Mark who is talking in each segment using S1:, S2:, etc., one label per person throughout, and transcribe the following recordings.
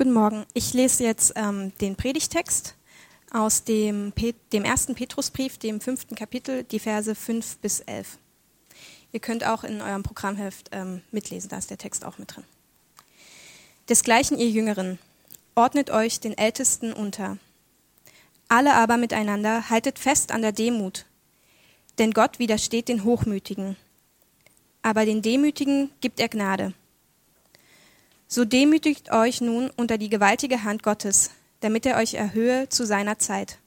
S1: Guten Morgen. Ich lese jetzt ähm, den Predigtext aus dem, dem ersten Petrusbrief, dem fünften Kapitel, die Verse 5 bis 11. Ihr könnt auch in eurem Programmheft ähm, mitlesen, da ist der Text auch mit drin. Desgleichen, ihr Jüngeren, ordnet euch den Ältesten unter. Alle aber miteinander haltet fest an der Demut, denn Gott widersteht den Hochmütigen, aber den Demütigen gibt er Gnade. So demütigt euch nun unter die gewaltige Hand Gottes, damit er euch erhöhe zu seiner Zeit.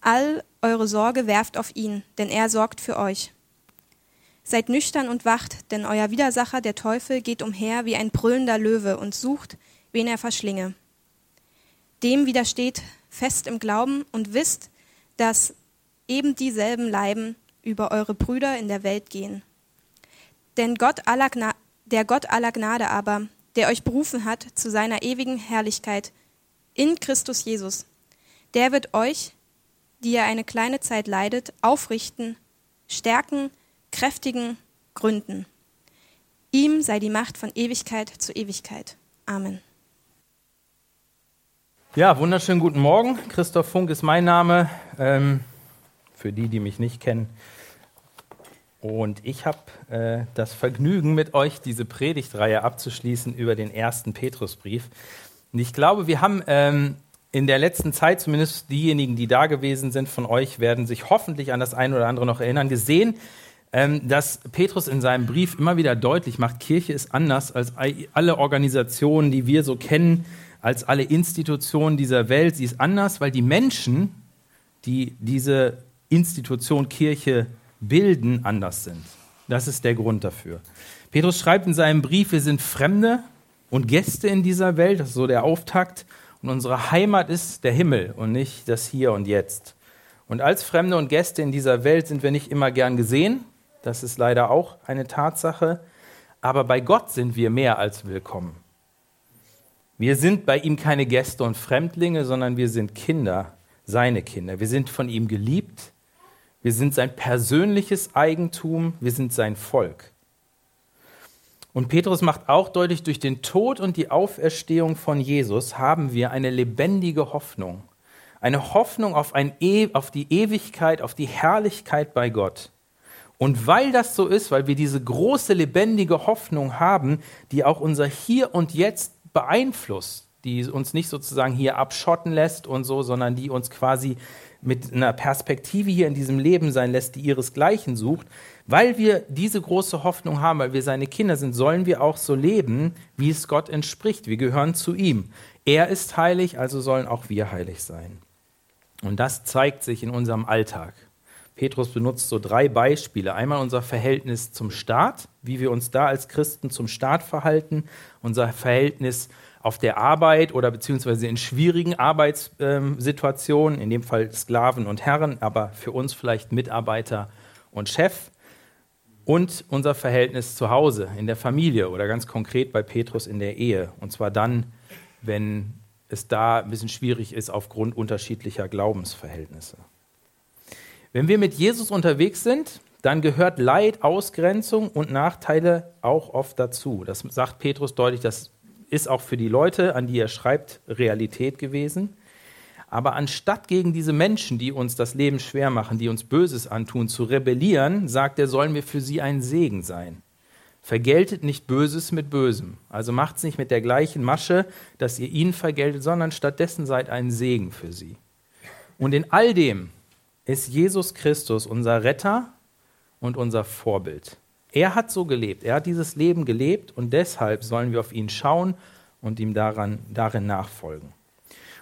S1: All eure Sorge werft auf ihn, denn er sorgt für euch. Seid nüchtern und wacht, denn euer Widersacher, der Teufel, geht umher wie ein brüllender Löwe und sucht, wen er verschlinge. Dem widersteht fest im Glauben und wisst, dass eben dieselben Leiben über eure Brüder in der Welt gehen. Denn Gott aller der Gott aller Gnade aber, der euch berufen hat zu seiner ewigen Herrlichkeit in Christus Jesus. Der wird euch, die ihr eine kleine Zeit leidet, aufrichten, stärken, kräftigen, gründen. Ihm sei die Macht von Ewigkeit zu Ewigkeit. Amen.
S2: Ja, wunderschönen guten Morgen. Christoph Funk ist mein Name. Ähm, für die, die mich nicht kennen, und ich habe äh, das Vergnügen, mit euch diese Predigtreihe abzuschließen über den ersten Petrusbrief. Und ich glaube, wir haben ähm, in der letzten Zeit, zumindest diejenigen, die da gewesen sind von euch, werden sich hoffentlich an das eine oder andere noch erinnern, gesehen, ähm, dass Petrus in seinem Brief immer wieder deutlich macht, Kirche ist anders als alle Organisationen, die wir so kennen, als alle Institutionen dieser Welt. Sie ist anders, weil die Menschen, die diese Institution Kirche bilden, anders sind. Das ist der Grund dafür. Petrus schreibt in seinem Brief, wir sind Fremde und Gäste in dieser Welt, das ist so der Auftakt, und unsere Heimat ist der Himmel und nicht das Hier und Jetzt. Und als Fremde und Gäste in dieser Welt sind wir nicht immer gern gesehen, das ist leider auch eine Tatsache, aber bei Gott sind wir mehr als willkommen. Wir sind bei ihm keine Gäste und Fremdlinge, sondern wir sind Kinder, seine Kinder. Wir sind von ihm geliebt wir sind sein persönliches Eigentum, wir sind sein Volk. Und Petrus macht auch deutlich, durch den Tod und die Auferstehung von Jesus haben wir eine lebendige Hoffnung. Eine Hoffnung auf, ein e auf die Ewigkeit, auf die Herrlichkeit bei Gott. Und weil das so ist, weil wir diese große lebendige Hoffnung haben, die auch unser Hier und Jetzt beeinflusst, die uns nicht sozusagen hier abschotten lässt und so, sondern die uns quasi mit einer Perspektive hier in diesem Leben sein lässt, die ihresgleichen sucht, weil wir diese große Hoffnung haben, weil wir seine Kinder sind, sollen wir auch so leben, wie es Gott entspricht. Wir gehören zu ihm. Er ist heilig, also sollen auch wir heilig sein. Und das zeigt sich in unserem Alltag. Petrus benutzt so drei Beispiele. Einmal unser Verhältnis zum Staat, wie wir uns da als Christen zum Staat verhalten, unser Verhältnis auf der Arbeit oder beziehungsweise in schwierigen Arbeitssituationen, in dem Fall Sklaven und Herren, aber für uns vielleicht Mitarbeiter und Chef. Und unser Verhältnis zu Hause, in der Familie oder ganz konkret bei Petrus in der Ehe. Und zwar dann, wenn es da ein bisschen schwierig ist aufgrund unterschiedlicher Glaubensverhältnisse. Wenn wir mit Jesus unterwegs sind, dann gehört Leid, Ausgrenzung und Nachteile auch oft dazu. Das sagt Petrus deutlich, das ist auch für die Leute, an die er schreibt, Realität gewesen. Aber anstatt gegen diese Menschen, die uns das Leben schwer machen, die uns Böses antun, zu rebellieren, sagt er, sollen wir für sie ein Segen sein. Vergeltet nicht Böses mit Bösem. Also macht es nicht mit der gleichen Masche, dass ihr ihnen vergeltet, sondern stattdessen seid ein Segen für sie. Und in all dem ist Jesus Christus unser Retter und unser Vorbild. Er hat so gelebt, er hat dieses Leben gelebt und deshalb sollen wir auf ihn schauen und ihm daran, darin nachfolgen.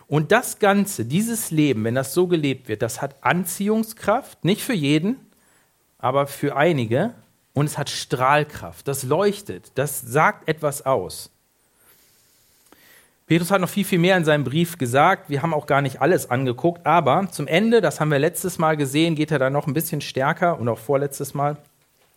S2: Und das Ganze, dieses Leben, wenn das so gelebt wird, das hat Anziehungskraft, nicht für jeden, aber für einige. Und es hat Strahlkraft, das leuchtet, das sagt etwas aus. Petrus hat noch viel, viel mehr in seinem Brief gesagt. Wir haben auch gar nicht alles angeguckt, aber zum Ende, das haben wir letztes Mal gesehen, geht er da noch ein bisschen stärker und auch vorletztes Mal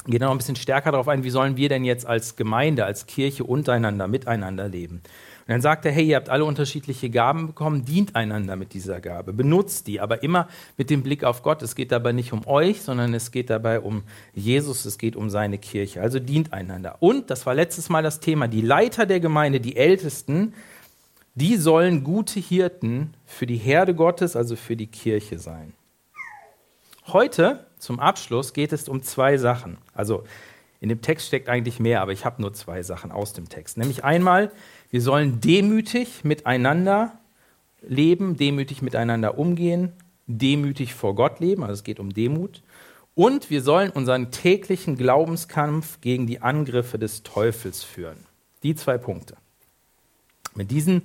S2: geht noch ein bisschen stärker darauf ein, wie sollen wir denn jetzt als Gemeinde, als Kirche untereinander, miteinander leben. Und dann sagt er, hey, ihr habt alle unterschiedliche Gaben bekommen, dient einander mit dieser Gabe, benutzt die, aber immer mit dem Blick auf Gott. Es geht dabei nicht um euch, sondern es geht dabei um Jesus, es geht um seine Kirche. Also dient einander. Und, das war letztes Mal das Thema, die Leiter der Gemeinde, die Ältesten, die sollen gute Hirten für die Herde Gottes, also für die Kirche sein. Heute zum Abschluss geht es um zwei Sachen. Also in dem Text steckt eigentlich mehr, aber ich habe nur zwei Sachen aus dem Text. Nämlich einmal, wir sollen demütig miteinander leben, demütig miteinander umgehen, demütig vor Gott leben, also es geht um Demut. Und wir sollen unseren täglichen Glaubenskampf gegen die Angriffe des Teufels führen. Die zwei Punkte. Mit diesen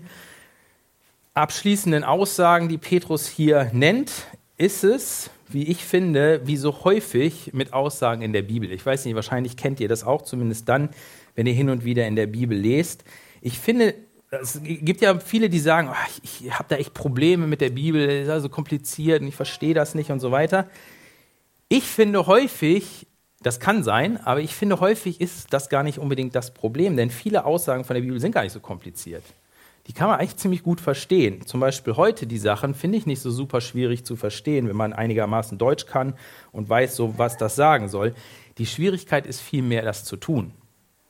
S2: abschließenden Aussagen, die Petrus hier nennt, ist es, wie ich finde, wie so häufig mit Aussagen in der Bibel. Ich weiß nicht, wahrscheinlich kennt ihr das auch, zumindest dann, wenn ihr hin und wieder in der Bibel lest. Ich finde, es gibt ja viele, die sagen, oh, ich, ich habe da echt Probleme mit der Bibel, es ist also kompliziert und ich verstehe das nicht und so weiter. Ich finde häufig, das kann sein, aber ich finde häufig ist das gar nicht unbedingt das Problem, denn viele Aussagen von der Bibel sind gar nicht so kompliziert. Die kann man eigentlich ziemlich gut verstehen. Zum Beispiel heute die Sachen finde ich nicht so super schwierig zu verstehen, wenn man einigermaßen Deutsch kann und weiß, so was das sagen soll. Die Schwierigkeit ist vielmehr, das zu tun.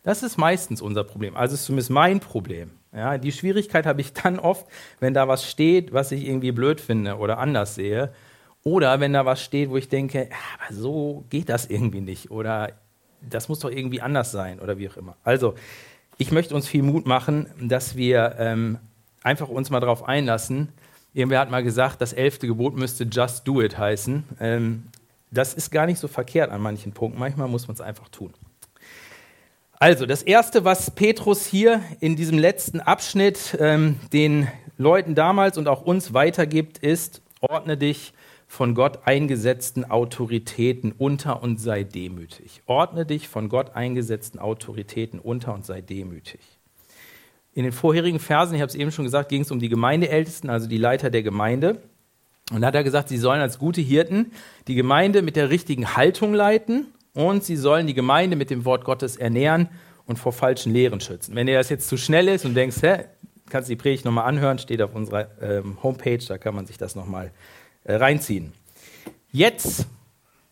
S2: Das ist meistens unser Problem. Also ist zumindest mein Problem. Ja, die Schwierigkeit habe ich dann oft, wenn da was steht, was ich irgendwie blöd finde oder anders sehe. Oder wenn da was steht, wo ich denke, aber so geht das irgendwie nicht. Oder das muss doch irgendwie anders sein oder wie auch immer. Also, ich möchte uns viel Mut machen, dass wir ähm, einfach uns mal darauf einlassen. Irgendwer hat mal gesagt, das elfte Gebot müsste Just Do It heißen. Ähm, das ist gar nicht so verkehrt an manchen Punkten. Manchmal muss man es einfach tun. Also, das Erste, was Petrus hier in diesem letzten Abschnitt ähm, den Leuten damals und auch uns weitergibt, ist, ordne dich von Gott eingesetzten Autoritäten unter und sei demütig. Ordne dich von Gott eingesetzten Autoritäten unter und sei demütig. In den vorherigen Versen, ich habe es eben schon gesagt, ging es um die Gemeindeältesten, also die Leiter der Gemeinde. Und da hat er gesagt, sie sollen als gute Hirten die Gemeinde mit der richtigen Haltung leiten und sie sollen die Gemeinde mit dem Wort Gottes ernähren und vor falschen Lehren schützen. Wenn dir das jetzt zu schnell ist und denkst, hä, kannst du die Predigt nochmal anhören, steht auf unserer ähm, Homepage, da kann man sich das nochmal äh, reinziehen. Jetzt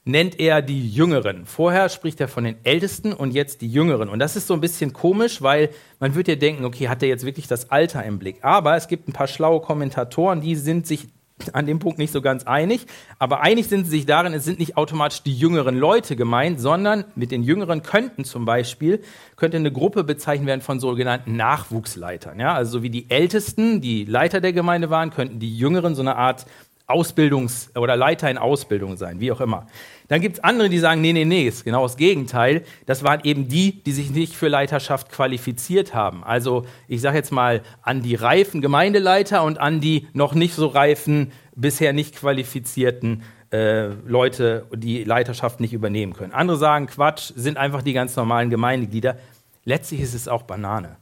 S2: nennt er die Jüngeren. Vorher spricht er von den Ältesten und jetzt die Jüngeren. Und das ist so ein bisschen komisch, weil man würde ja denken, okay, hat er jetzt wirklich das Alter im Blick? Aber es gibt ein paar schlaue Kommentatoren, die sind sich an dem Punkt nicht so ganz einig, aber einig sind sie sich darin, es sind nicht automatisch die jüngeren Leute gemeint, sondern mit den Jüngeren könnten zum Beispiel, könnte eine Gruppe bezeichnet werden von sogenannten Nachwuchsleitern. Ja? Also so wie die Ältesten, die Leiter der Gemeinde waren, könnten die Jüngeren so eine Art Ausbildungs- oder Leiter in Ausbildung sein, wie auch immer. Dann gibt es andere, die sagen, nee, nee, nee, ist genau das Gegenteil. Das waren eben die, die sich nicht für Leiterschaft qualifiziert haben. Also ich sage jetzt mal an die reifen Gemeindeleiter und an die noch nicht so reifen, bisher nicht qualifizierten äh, Leute, die Leiterschaft nicht übernehmen können. Andere sagen, Quatsch, sind einfach die ganz normalen Gemeindeglieder. Letztlich ist es auch Banane.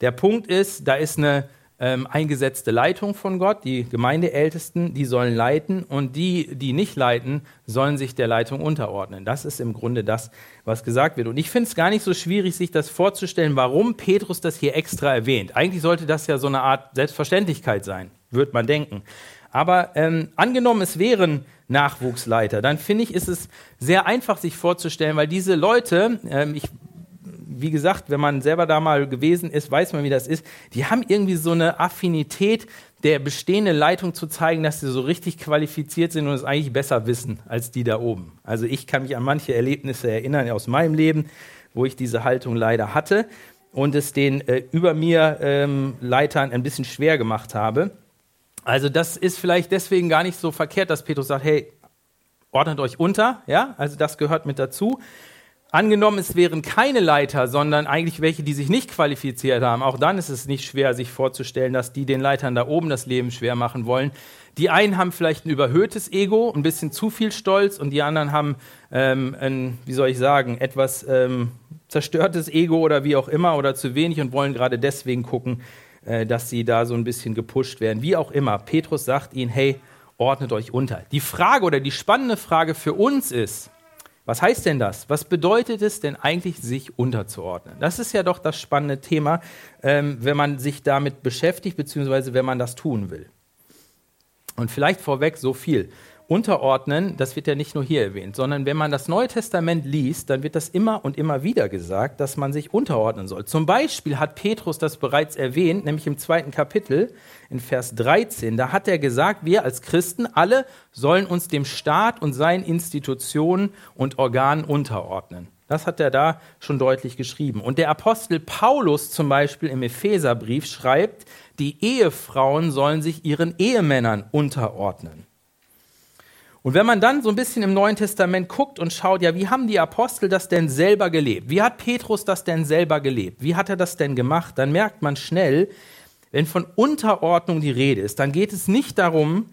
S2: Der Punkt ist, da ist eine ähm, eingesetzte Leitung von Gott, die Gemeindeältesten, die sollen leiten und die, die nicht leiten, sollen sich der Leitung unterordnen. Das ist im Grunde das, was gesagt wird. Und ich finde es gar nicht so schwierig, sich das vorzustellen, warum Petrus das hier extra erwähnt. Eigentlich sollte das ja so eine Art Selbstverständlichkeit sein, würde man denken. Aber ähm, angenommen, es wären Nachwuchsleiter, dann finde ich, ist es sehr einfach, sich vorzustellen, weil diese Leute, ähm, ich wie gesagt, wenn man selber da mal gewesen ist, weiß man, wie das ist. Die haben irgendwie so eine Affinität, der bestehenden Leitung zu zeigen, dass sie so richtig qualifiziert sind und es eigentlich besser wissen als die da oben. Also ich kann mich an manche Erlebnisse erinnern aus meinem Leben, wo ich diese Haltung leider hatte und es den äh, über mir ähm, Leitern ein bisschen schwer gemacht habe. Also das ist vielleicht deswegen gar nicht so verkehrt, dass Petrus sagt, hey, ordnet euch unter, ja, also das gehört mit dazu. Angenommen, es wären keine Leiter, sondern eigentlich welche, die sich nicht qualifiziert haben. Auch dann ist es nicht schwer, sich vorzustellen, dass die den Leitern da oben das Leben schwer machen wollen. Die einen haben vielleicht ein überhöhtes Ego, ein bisschen zu viel Stolz, und die anderen haben ähm, ein, wie soll ich sagen, etwas ähm, zerstörtes Ego oder wie auch immer oder zu wenig und wollen gerade deswegen gucken, äh, dass sie da so ein bisschen gepusht werden. Wie auch immer. Petrus sagt ihnen, hey, ordnet euch unter. Die Frage oder die spannende Frage für uns ist, was heißt denn das? Was bedeutet es denn eigentlich, sich unterzuordnen? Das ist ja doch das spannende Thema, ähm, wenn man sich damit beschäftigt, beziehungsweise wenn man das tun will. Und vielleicht vorweg so viel. Unterordnen, das wird ja nicht nur hier erwähnt, sondern wenn man das Neue Testament liest, dann wird das immer und immer wieder gesagt, dass man sich unterordnen soll. Zum Beispiel hat Petrus das bereits erwähnt, nämlich im zweiten Kapitel in Vers 13. Da hat er gesagt, wir als Christen alle sollen uns dem Staat und seinen Institutionen und Organen unterordnen. Das hat er da schon deutlich geschrieben. Und der Apostel Paulus zum Beispiel im Epheserbrief schreibt, die Ehefrauen sollen sich ihren Ehemännern unterordnen. Und wenn man dann so ein bisschen im Neuen Testament guckt und schaut, ja, wie haben die Apostel das denn selber gelebt? Wie hat Petrus das denn selber gelebt? Wie hat er das denn gemacht? Dann merkt man schnell, wenn von Unterordnung die Rede ist, dann geht es nicht darum,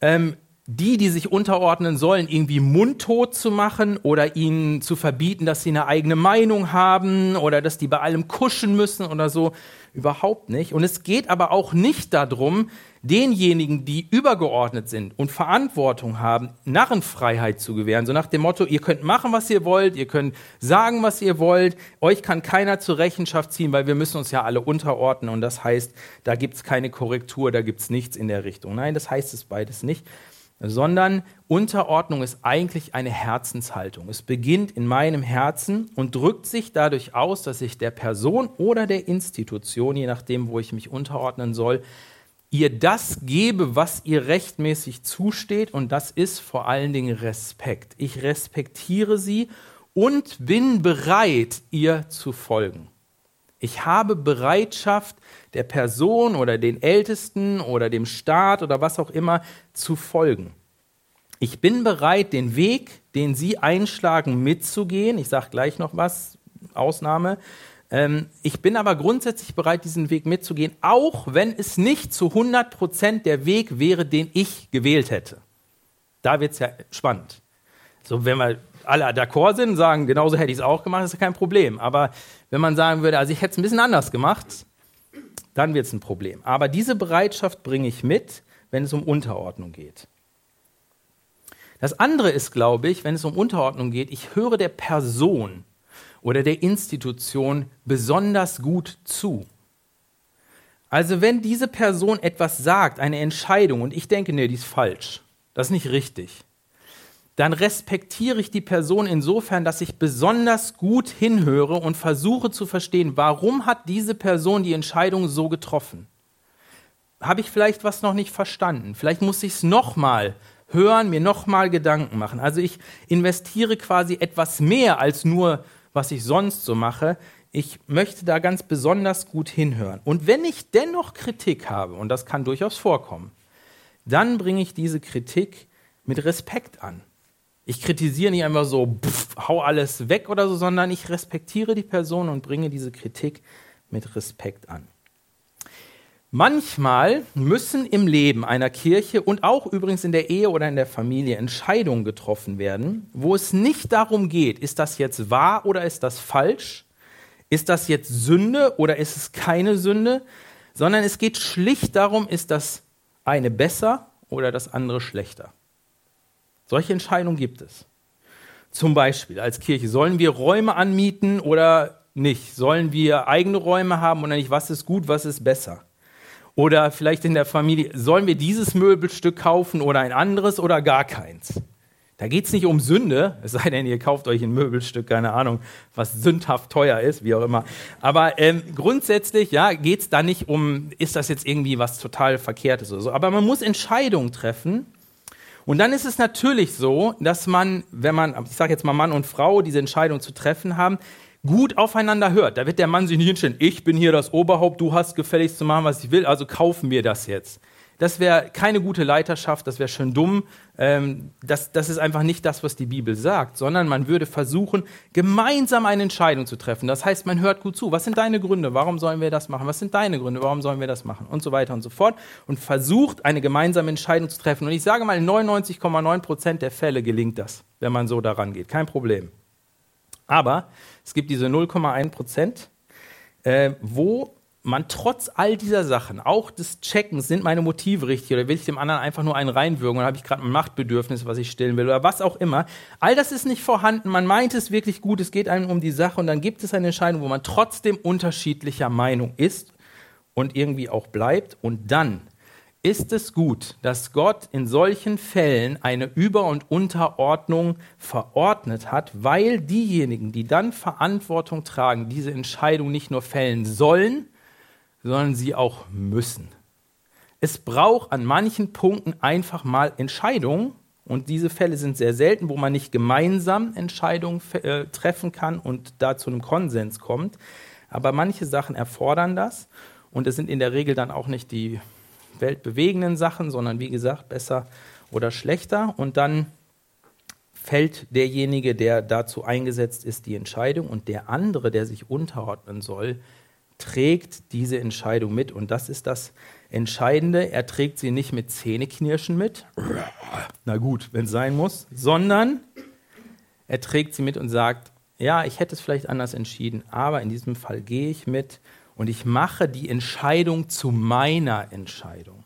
S2: ähm, die, die sich unterordnen sollen, irgendwie mundtot zu machen oder ihnen zu verbieten, dass sie eine eigene Meinung haben oder dass die bei allem kuschen müssen oder so. Überhaupt nicht. Und es geht aber auch nicht darum, denjenigen, die übergeordnet sind und Verantwortung haben, Narrenfreiheit zu gewähren. So nach dem Motto, ihr könnt machen, was ihr wollt, ihr könnt sagen, was ihr wollt, euch kann keiner zur Rechenschaft ziehen, weil wir müssen uns ja alle unterordnen und das heißt, da gibt's keine Korrektur, da gibt's nichts in der Richtung. Nein, das heißt es beides nicht sondern Unterordnung ist eigentlich eine Herzenshaltung. Es beginnt in meinem Herzen und drückt sich dadurch aus, dass ich der Person oder der Institution, je nachdem, wo ich mich unterordnen soll, ihr das gebe, was ihr rechtmäßig zusteht und das ist vor allen Dingen Respekt. Ich respektiere sie und bin bereit, ihr zu folgen. Ich habe Bereitschaft, der Person oder den Ältesten oder dem Staat oder was auch immer zu folgen. Ich bin bereit, den Weg, den Sie einschlagen, mitzugehen. Ich sage gleich noch was, Ausnahme. Ähm, ich bin aber grundsätzlich bereit, diesen Weg mitzugehen, auch wenn es nicht zu 100 Prozent der Weg wäre, den ich gewählt hätte. Da wird es ja spannend. So, wenn wir alle d'accord sind und sagen, genauso hätte ich es auch gemacht, ist ja kein Problem. Aber wenn man sagen würde, also ich hätte es ein bisschen anders gemacht, dann wird es ein Problem. Aber diese Bereitschaft bringe ich mit, wenn es um Unterordnung geht. Das andere ist, glaube ich, wenn es um Unterordnung geht, ich höre der Person oder der Institution besonders gut zu. Also wenn diese Person etwas sagt, eine Entscheidung, und ich denke, nee, die ist falsch, das ist nicht richtig, dann respektiere ich die Person insofern, dass ich besonders gut hinhöre und versuche zu verstehen, warum hat diese Person die Entscheidung so getroffen? Habe ich vielleicht was noch nicht verstanden? Vielleicht muss ich es nochmal hören, mir nochmal Gedanken machen. Also ich investiere quasi etwas mehr als nur was ich sonst so mache. Ich möchte da ganz besonders gut hinhören. Und wenn ich dennoch Kritik habe, und das kann durchaus vorkommen, dann bringe ich diese Kritik mit Respekt an. Ich kritisiere nicht einfach so, pff, hau alles weg oder so, sondern ich respektiere die Person und bringe diese Kritik mit Respekt an. Manchmal müssen im Leben einer Kirche und auch übrigens in der Ehe oder in der Familie Entscheidungen getroffen werden, wo es nicht darum geht, ist das jetzt wahr oder ist das falsch? Ist das jetzt Sünde oder ist es keine Sünde? Sondern es geht schlicht darum, ist das eine besser oder das andere schlechter? Solche Entscheidungen gibt es. Zum Beispiel als Kirche, sollen wir Räume anmieten oder nicht? Sollen wir eigene Räume haben oder nicht? Was ist gut, was ist besser? Oder vielleicht in der Familie, sollen wir dieses Möbelstück kaufen oder ein anderes oder gar keins? Da geht es nicht um Sünde, es sei denn, ihr kauft euch ein Möbelstück, keine Ahnung, was sündhaft teuer ist, wie auch immer. Aber ähm, grundsätzlich ja, geht es da nicht um, ist das jetzt irgendwie was total Verkehrtes oder so. Aber man muss Entscheidungen treffen. Und dann ist es natürlich so, dass man, wenn man, ich sage jetzt mal Mann und Frau, diese Entscheidung zu treffen haben, gut aufeinander hört. Da wird der Mann sich nicht hinstellen, ich bin hier das Oberhaupt, du hast gefälligst zu machen, was ich will, also kaufen wir das jetzt. Das wäre keine gute Leiterschaft, das wäre schön dumm. Ähm, das, das ist einfach nicht das, was die Bibel sagt, sondern man würde versuchen, gemeinsam eine Entscheidung zu treffen. Das heißt, man hört gut zu. Was sind deine Gründe? Warum sollen wir das machen? Was sind deine Gründe? Warum sollen wir das machen? Und so weiter und so fort. Und versucht, eine gemeinsame Entscheidung zu treffen. Und ich sage mal, in 99,9 Prozent der Fälle gelingt das, wenn man so daran geht. Kein Problem. Aber es gibt diese 0,1 Prozent, äh, wo man trotz all dieser Sachen, auch des Checkens, sind meine Motive richtig oder will ich dem anderen einfach nur einen reinwürgen oder habe ich gerade ein Machtbedürfnis, was ich stillen will oder was auch immer. All das ist nicht vorhanden. Man meint es wirklich gut, es geht einem um die Sache und dann gibt es eine Entscheidung, wo man trotzdem unterschiedlicher Meinung ist und irgendwie auch bleibt und dann ist es gut, dass Gott in solchen Fällen eine Über- und Unterordnung verordnet hat, weil diejenigen, die dann Verantwortung tragen, diese Entscheidung nicht nur fällen sollen, sondern sie auch müssen. Es braucht an manchen Punkten einfach mal Entscheidungen, und diese Fälle sind sehr selten, wo man nicht gemeinsam Entscheidungen äh, treffen kann und da zu einem Konsens kommt. Aber manche Sachen erfordern das. Und es sind in der Regel dann auch nicht die weltbewegenden Sachen, sondern wie gesagt, besser oder schlechter. Und dann fällt derjenige, der dazu eingesetzt ist, die Entscheidung und der andere, der sich unterordnen soll, trägt diese Entscheidung mit. Und das ist das Entscheidende. Er trägt sie nicht mit Zähneknirschen mit, na gut, wenn es sein muss, sondern er trägt sie mit und sagt, ja, ich hätte es vielleicht anders entschieden, aber in diesem Fall gehe ich mit und ich mache die Entscheidung zu meiner Entscheidung.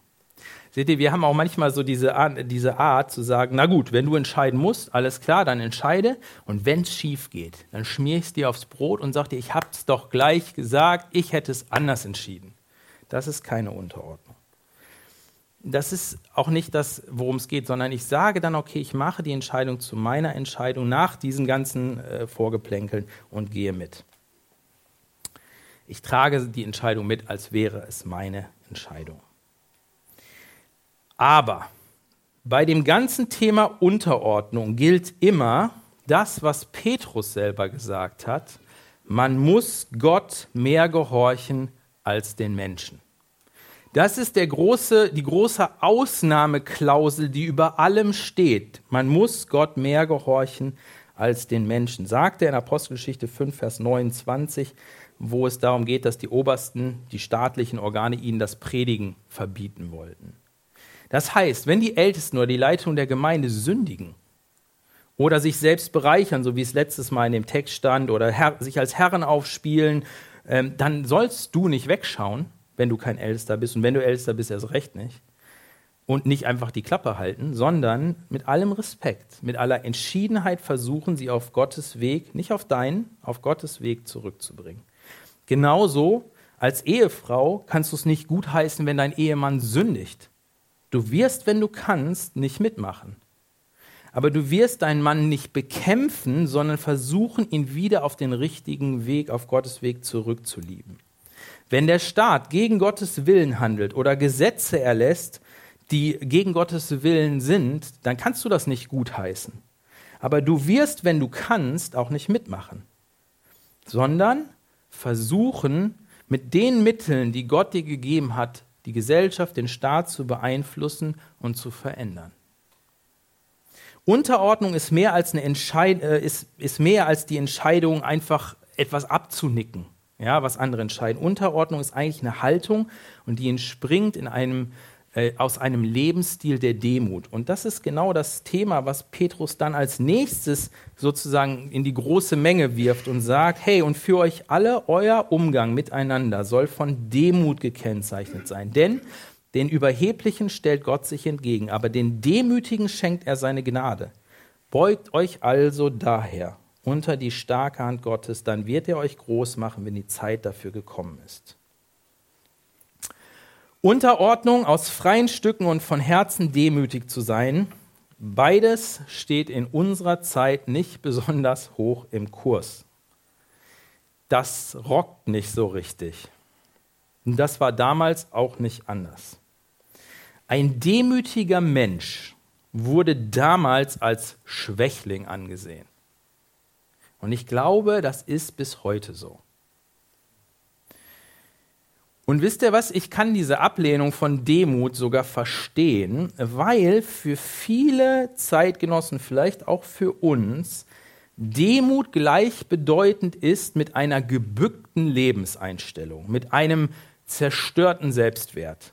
S2: Seht ihr, wir haben auch manchmal so diese Art, diese Art zu sagen, na gut, wenn du entscheiden musst, alles klar, dann entscheide. Und wenn es schief geht, dann schmier ich es dir aufs Brot und sag dir, ich habe es doch gleich gesagt, ich hätte es anders entschieden. Das ist keine Unterordnung. Das ist auch nicht das, worum es geht, sondern ich sage dann, okay, ich mache die Entscheidung zu meiner Entscheidung nach diesen ganzen äh, Vorgeplänkeln und gehe mit. Ich trage die Entscheidung mit, als wäre es meine Entscheidung. Aber bei dem ganzen Thema Unterordnung gilt immer das, was Petrus selber gesagt hat. Man muss Gott mehr gehorchen als den Menschen. Das ist der große, die große Ausnahmeklausel, die über allem steht. Man muss Gott mehr gehorchen als den Menschen. Sagt er in Apostelgeschichte 5, Vers 29, wo es darum geht, dass die Obersten, die staatlichen Organe ihnen das Predigen verbieten wollten. Das heißt, wenn die Ältesten oder die Leitung der Gemeinde sündigen oder sich selbst bereichern, so wie es letztes Mal in dem Text stand, oder sich als Herren aufspielen, ähm, dann sollst du nicht wegschauen, wenn du kein Ältester bist. Und wenn du Ältester bist, erst recht nicht. Und nicht einfach die Klappe halten, sondern mit allem Respekt, mit aller Entschiedenheit versuchen, sie auf Gottes Weg, nicht auf deinen, auf Gottes Weg zurückzubringen. Genauso als Ehefrau kannst du es nicht gutheißen, wenn dein Ehemann sündigt. Du wirst, wenn du kannst, nicht mitmachen. Aber du wirst deinen Mann nicht bekämpfen, sondern versuchen, ihn wieder auf den richtigen Weg, auf Gottes Weg zurückzulieben. Wenn der Staat gegen Gottes Willen handelt oder Gesetze erlässt, die gegen Gottes Willen sind, dann kannst du das nicht gutheißen. Aber du wirst, wenn du kannst, auch nicht mitmachen, sondern versuchen, mit den Mitteln, die Gott dir gegeben hat, die Gesellschaft, den Staat zu beeinflussen und zu verändern. Unterordnung ist mehr als, eine Entscheid äh, ist, ist mehr als die Entscheidung, einfach etwas abzunicken, ja, was andere entscheiden. Unterordnung ist eigentlich eine Haltung und die entspringt in einem äh, aus einem Lebensstil der Demut. Und das ist genau das Thema, was Petrus dann als nächstes sozusagen in die große Menge wirft und sagt, hey, und für euch alle, euer Umgang miteinander soll von Demut gekennzeichnet sein. Denn den Überheblichen stellt Gott sich entgegen, aber den Demütigen schenkt er seine Gnade. Beugt euch also daher unter die starke Hand Gottes, dann wird er euch groß machen, wenn die Zeit dafür gekommen ist. Unterordnung aus freien Stücken und von Herzen demütig zu sein, beides steht in unserer Zeit nicht besonders hoch im Kurs. Das rockt nicht so richtig. Und das war damals auch nicht anders. Ein demütiger Mensch wurde damals als Schwächling angesehen. Und ich glaube, das ist bis heute so. Und wisst ihr was? Ich kann diese Ablehnung von Demut sogar verstehen, weil für viele Zeitgenossen, vielleicht auch für uns, Demut gleichbedeutend ist mit einer gebückten Lebenseinstellung, mit einem zerstörten Selbstwert.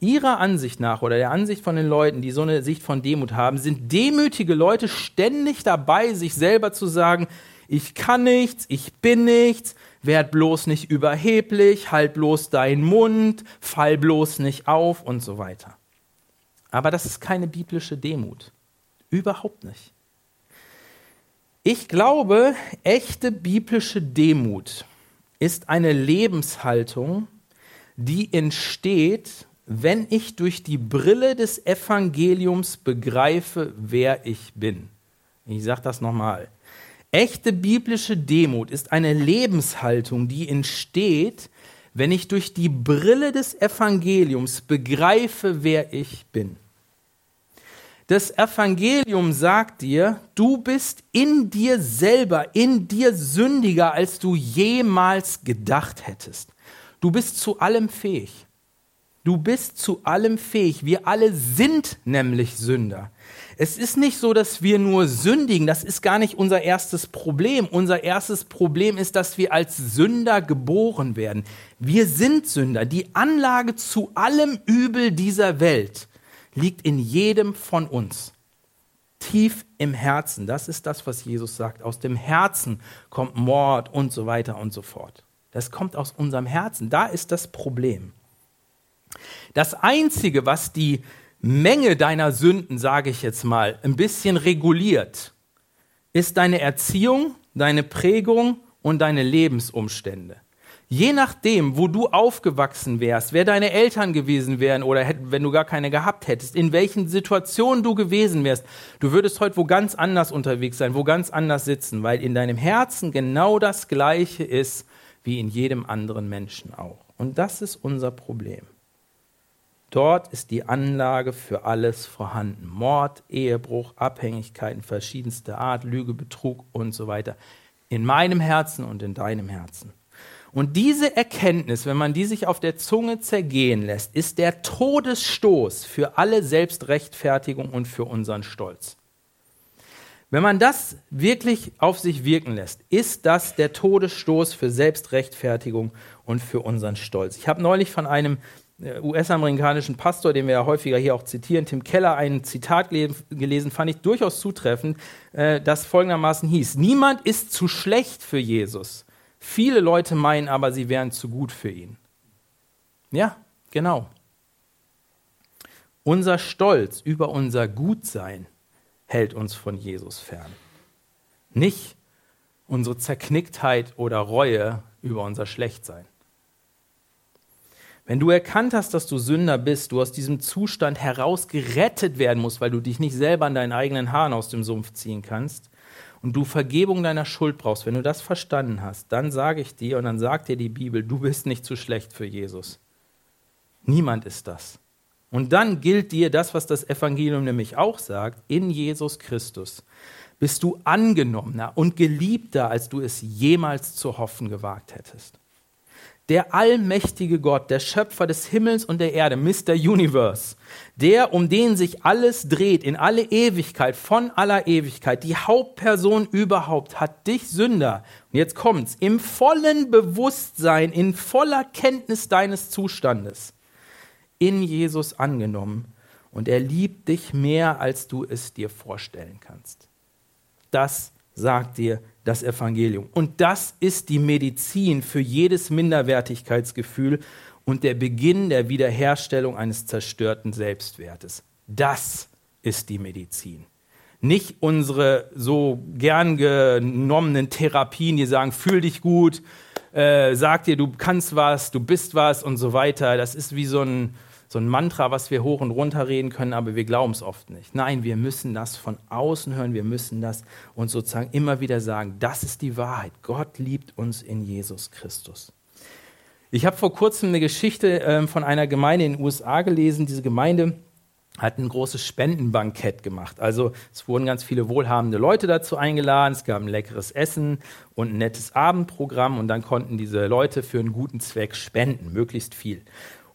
S2: Ihrer Ansicht nach oder der Ansicht von den Leuten, die so eine Sicht von Demut haben, sind demütige Leute ständig dabei, sich selber zu sagen, ich kann nichts, ich bin nichts, werd bloß nicht überheblich, halt bloß deinen Mund, fall bloß nicht auf und so weiter. Aber das ist keine biblische Demut. Überhaupt nicht. Ich glaube, echte biblische Demut ist eine Lebenshaltung, die entsteht, wenn ich durch die Brille des Evangeliums begreife, wer ich bin. Ich sage das nochmal. Echte biblische Demut ist eine Lebenshaltung, die entsteht, wenn ich durch die Brille des Evangeliums begreife, wer ich bin. Das Evangelium sagt dir, du bist in dir selber, in dir sündiger, als du jemals gedacht hättest. Du bist zu allem fähig. Du bist zu allem fähig. Wir alle sind nämlich Sünder. Es ist nicht so, dass wir nur sündigen. Das ist gar nicht unser erstes Problem. Unser erstes Problem ist, dass wir als Sünder geboren werden. Wir sind Sünder. Die Anlage zu allem Übel dieser Welt liegt in jedem von uns. Tief im Herzen. Das ist das, was Jesus sagt. Aus dem Herzen kommt Mord und so weiter und so fort. Das kommt aus unserem Herzen. Da ist das Problem. Das Einzige, was die Menge deiner Sünden, sage ich jetzt mal, ein bisschen reguliert, ist deine Erziehung, deine Prägung und deine Lebensumstände. Je nachdem, wo du aufgewachsen wärst, wer deine Eltern gewesen wären oder wenn du gar keine gehabt hättest, in welchen Situationen du gewesen wärst, du würdest heute wo ganz anders unterwegs sein, wo ganz anders sitzen, weil in deinem Herzen genau das Gleiche ist wie in jedem anderen Menschen auch. Und das ist unser Problem. Dort ist die Anlage für alles vorhanden. Mord, Ehebruch, Abhängigkeiten verschiedenster Art, Lüge, Betrug und so weiter. In meinem Herzen und in deinem Herzen. Und diese Erkenntnis, wenn man die sich auf der Zunge zergehen lässt, ist der Todesstoß für alle Selbstrechtfertigung und für unseren Stolz. Wenn man das wirklich auf sich wirken lässt, ist das der Todesstoß für Selbstrechtfertigung und für unseren Stolz. Ich habe neulich von einem US-amerikanischen Pastor, den wir ja häufiger hier auch zitieren, Tim Keller, ein Zitat gelesen, fand ich durchaus zutreffend, äh, das folgendermaßen hieß, niemand ist zu schlecht für Jesus. Viele Leute meinen aber, sie wären zu gut für ihn. Ja, genau. Unser Stolz über unser Gutsein hält uns von Jesus fern. Nicht unsere Zerknicktheit oder Reue über unser Schlechtsein. Wenn du erkannt hast, dass du Sünder bist, du aus diesem Zustand herausgerettet werden musst, weil du dich nicht selber an deinen eigenen Haaren aus dem Sumpf ziehen kannst und du Vergebung deiner Schuld brauchst, wenn du das verstanden hast, dann sage ich dir und dann sagt dir die Bibel, du bist nicht zu schlecht für Jesus. Niemand ist das. Und dann gilt dir das, was das Evangelium nämlich auch sagt, in Jesus Christus bist du angenommener und geliebter, als du es jemals zu hoffen gewagt hättest der allmächtige Gott, der Schöpfer des Himmels und der Erde, Mr. Universe, der, um den sich alles dreht, in alle Ewigkeit, von aller Ewigkeit, die Hauptperson überhaupt, hat dich Sünder, und jetzt kommt's, im vollen Bewusstsein, in voller Kenntnis deines Zustandes, in Jesus angenommen, und er liebt dich mehr, als du es dir vorstellen kannst. Das sagt dir das Evangelium. Und das ist die Medizin für jedes Minderwertigkeitsgefühl und der Beginn der Wiederherstellung eines zerstörten Selbstwertes. Das ist die Medizin. Nicht unsere so gern genommenen Therapien, die sagen, fühl dich gut, äh, sag dir, du kannst was, du bist was und so weiter. Das ist wie so ein, so ein Mantra, was wir hoch und runter reden können, aber wir glauben es oft nicht. Nein, wir müssen das von außen hören, wir müssen das uns sozusagen immer wieder sagen, das ist die Wahrheit. Gott liebt uns in Jesus Christus. Ich habe vor kurzem eine Geschichte äh, von einer Gemeinde in den USA gelesen. Diese Gemeinde hat ein großes Spendenbankett gemacht. Also es wurden ganz viele wohlhabende Leute dazu eingeladen, es gab ein leckeres Essen und ein nettes Abendprogramm und dann konnten diese Leute für einen guten Zweck spenden, möglichst viel.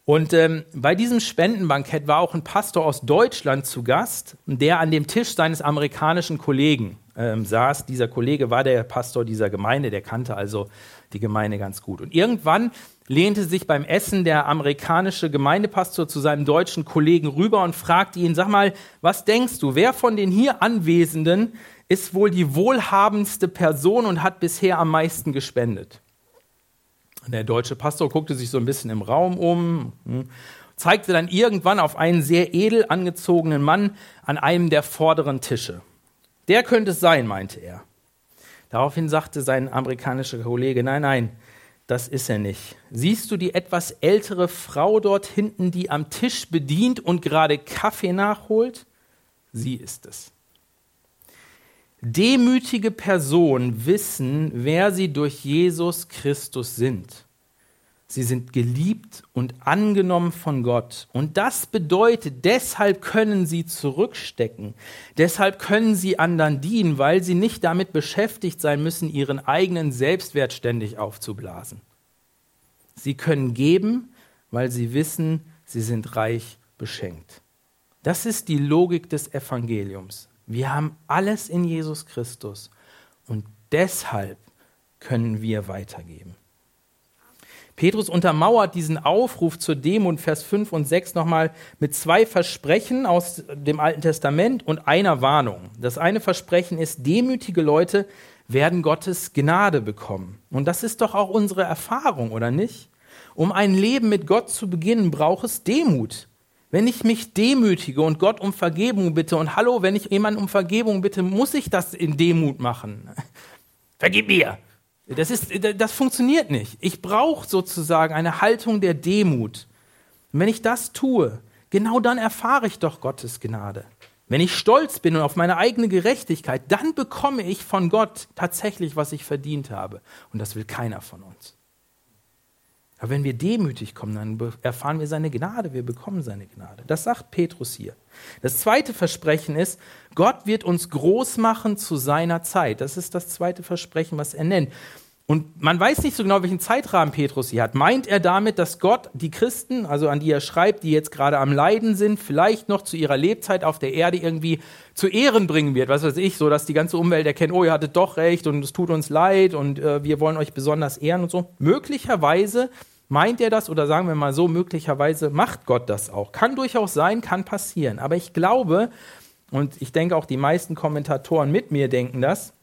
S2: Und ähm, bei diesem Spendenbankett war auch ein Pastor aus Deutschland zu Gast, der an dem Tisch seines amerikanischen Kollegen ähm, saß. Dieser Kollege war der Pastor dieser Gemeinde, der kannte also die Gemeinde ganz gut. Und irgendwann lehnte sich beim Essen der amerikanische Gemeindepastor zu seinem deutschen Kollegen rüber und fragte ihn, sag mal, was denkst du, wer von den hier Anwesenden ist wohl die wohlhabendste Person und hat bisher am meisten gespendet? Der deutsche Pastor guckte sich so ein bisschen im Raum um, hm, zeigte dann irgendwann auf einen sehr edel angezogenen Mann an einem der vorderen Tische. Der könnte es sein, meinte er. Daraufhin sagte sein amerikanischer Kollege, nein, nein, das ist er nicht. Siehst du die etwas ältere Frau dort hinten, die am Tisch bedient und gerade Kaffee nachholt? Sie ist es. Demütige Personen wissen, wer sie durch Jesus Christus sind. Sie sind geliebt und angenommen von Gott. Und das bedeutet, deshalb können sie zurückstecken. Deshalb können sie anderen dienen, weil sie nicht damit beschäftigt sein müssen, ihren eigenen Selbstwert ständig aufzublasen. Sie können geben, weil sie wissen, sie sind reich beschenkt. Das ist die Logik des Evangeliums. Wir haben alles in Jesus Christus und deshalb können wir weitergeben. Petrus untermauert diesen Aufruf zur Demut, Vers 5 und 6 nochmal mit zwei Versprechen aus dem Alten Testament und einer Warnung. Das eine Versprechen ist, demütige Leute werden Gottes Gnade bekommen. Und das ist doch auch unsere Erfahrung, oder nicht? Um ein Leben mit Gott zu beginnen, braucht es Demut. Wenn ich mich demütige und Gott um Vergebung bitte, und hallo, wenn ich jemanden um Vergebung bitte, muss ich das in Demut machen. Vergib mir. Das, ist, das funktioniert nicht. Ich brauche sozusagen eine Haltung der Demut. Und wenn ich das tue, genau dann erfahre ich doch Gottes Gnade. Wenn ich stolz bin und auf meine eigene Gerechtigkeit, dann bekomme ich von Gott tatsächlich, was ich verdient habe. Und das will keiner von uns. Aber wenn wir demütig kommen, dann erfahren wir seine Gnade, wir bekommen seine Gnade. Das sagt Petrus hier. Das zweite Versprechen ist, Gott wird uns groß machen zu seiner Zeit. Das ist das zweite Versprechen, was er nennt. Und man weiß nicht so genau, welchen Zeitrahmen Petrus hier hat. Meint er damit, dass Gott die Christen, also an die er schreibt, die jetzt gerade am Leiden sind, vielleicht noch zu ihrer Lebzeit auf der Erde irgendwie zu Ehren bringen wird? Was weiß ich, so dass die ganze Umwelt erkennt, oh, ihr hattet doch recht und es tut uns leid und äh, wir wollen euch besonders ehren und so. Möglicherweise meint er das oder sagen wir mal so, möglicherweise macht Gott das auch. Kann durchaus sein, kann passieren. Aber ich glaube, und ich denke auch die meisten Kommentatoren mit mir denken das,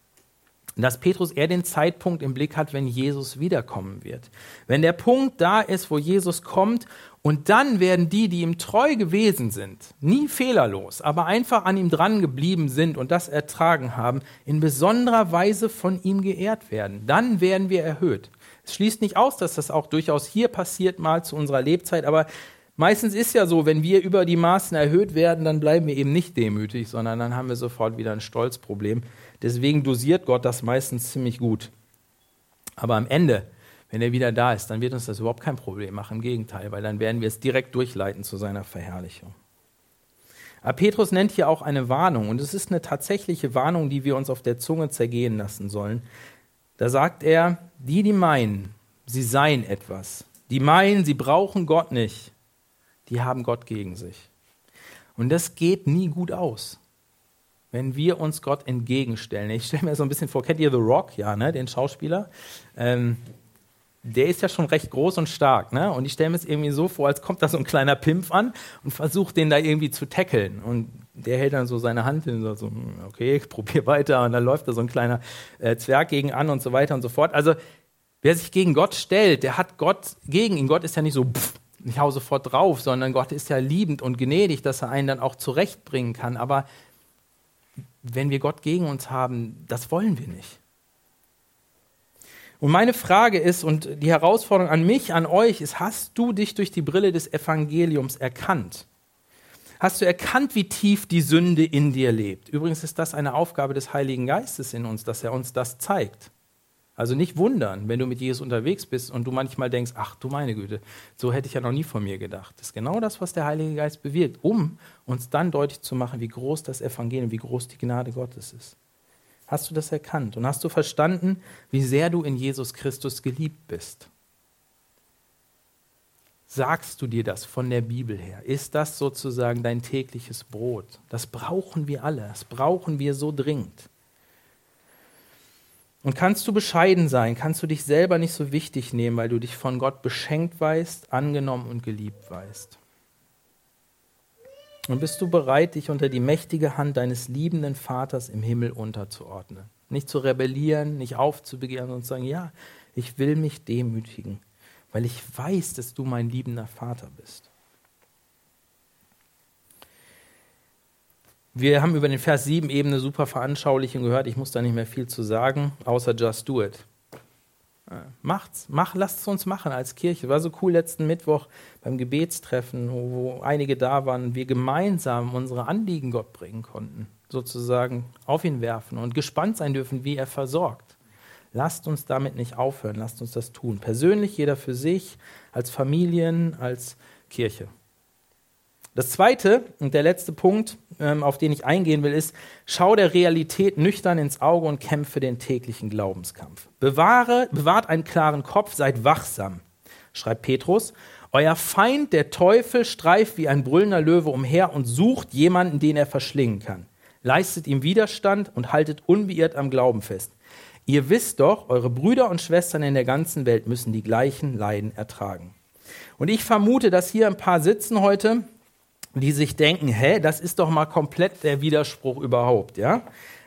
S2: dass Petrus eher den Zeitpunkt im Blick hat, wenn Jesus wiederkommen wird. Wenn der Punkt da ist, wo Jesus kommt und dann werden die, die ihm treu gewesen sind, nie fehlerlos, aber einfach an ihm dran geblieben sind und das ertragen haben, in besonderer Weise von ihm geehrt werden. Dann werden wir erhöht. Es schließt nicht aus, dass das auch durchaus hier passiert, mal zu unserer Lebzeit, aber meistens ist ja so, wenn wir über die Maßen erhöht werden, dann bleiben wir eben nicht demütig, sondern dann haben wir sofort wieder ein Stolzproblem. Deswegen dosiert Gott das meistens ziemlich gut. Aber am Ende, wenn er wieder da ist, dann wird uns das überhaupt kein Problem machen. Im Gegenteil, weil dann werden wir es direkt durchleiten zu seiner Verherrlichung. Aber Petrus nennt hier auch eine Warnung und es ist eine tatsächliche Warnung, die wir uns auf der Zunge zergehen lassen sollen. Da sagt er, die, die meinen, sie seien etwas, die meinen, sie brauchen Gott nicht, die haben Gott gegen sich. Und das geht nie gut aus wenn wir uns Gott entgegenstellen. Ich stelle mir so ein bisschen vor, kennt ihr The Rock, ja, ne, den Schauspieler? Ähm, der ist ja schon recht groß und stark, ne? Und ich stelle mir es irgendwie so vor, als kommt da so ein kleiner Pimpf an und versucht den da irgendwie zu tackeln. Und der hält dann so seine Hand hin und so, hm, okay, ich probiere weiter. Und dann läuft da so ein kleiner äh, Zwerg gegen an und so weiter und so fort. Also, wer sich gegen Gott stellt, der hat Gott gegen ihn. Gott ist ja nicht so, pff, ich hau sofort drauf, sondern Gott ist ja liebend und gnädig, dass er einen dann auch zurechtbringen kann. Aber wenn wir Gott gegen uns haben, das wollen wir nicht. Und meine Frage ist, und die Herausforderung an mich, an euch ist, hast du dich durch die Brille des Evangeliums erkannt? Hast du erkannt, wie tief die Sünde in dir lebt? Übrigens ist das eine Aufgabe des Heiligen Geistes in uns, dass er uns das zeigt. Also nicht wundern, wenn du mit Jesus unterwegs bist und du manchmal denkst, ach du meine Güte, so hätte ich ja noch nie von mir gedacht. Das ist genau das, was der Heilige Geist bewirkt, um uns dann deutlich zu machen, wie groß das Evangelium, wie groß die Gnade Gottes ist. Hast du das erkannt und hast du verstanden, wie sehr du in Jesus Christus geliebt bist? Sagst du dir das von der Bibel her? Ist das sozusagen dein tägliches Brot? Das brauchen wir alle, das brauchen wir so dringend. Und kannst du bescheiden sein, kannst du dich selber nicht so wichtig nehmen, weil du dich von Gott beschenkt weißt, angenommen und geliebt weißt. Und bist du bereit, dich unter die mächtige Hand deines liebenden Vaters im Himmel unterzuordnen? Nicht zu rebellieren, nicht aufzubegehren und zu sagen, ja, ich will mich demütigen, weil ich weiß, dass du mein liebender Vater bist. Wir haben über den Vers 7 eben eine super Veranschaulichung gehört. Ich muss da nicht mehr viel zu sagen, außer just do it. Macht's, mach, lasst es uns machen als Kirche. War so cool letzten Mittwoch beim Gebetstreffen, wo, wo einige da waren, wir gemeinsam unsere Anliegen Gott bringen konnten, sozusagen auf ihn werfen und gespannt sein dürfen, wie er versorgt. Lasst uns damit nicht aufhören, lasst uns das tun. Persönlich, jeder für sich, als Familien, als Kirche. Das zweite und der letzte Punkt, ähm, auf den ich eingehen will, ist, schau der Realität nüchtern ins Auge und kämpfe den täglichen Glaubenskampf. Bewahre, bewahrt einen klaren Kopf, seid wachsam, schreibt Petrus. Euer Feind, der Teufel, streift wie ein brüllender Löwe umher und sucht jemanden, den er verschlingen kann. Leistet ihm Widerstand und haltet unbeirrt am Glauben fest. Ihr wisst doch, eure Brüder und Schwestern in der ganzen Welt müssen die gleichen Leiden ertragen. Und ich vermute, dass hier ein paar sitzen heute, die sich denken, hä, das ist doch mal komplett der Widerspruch überhaupt, ja?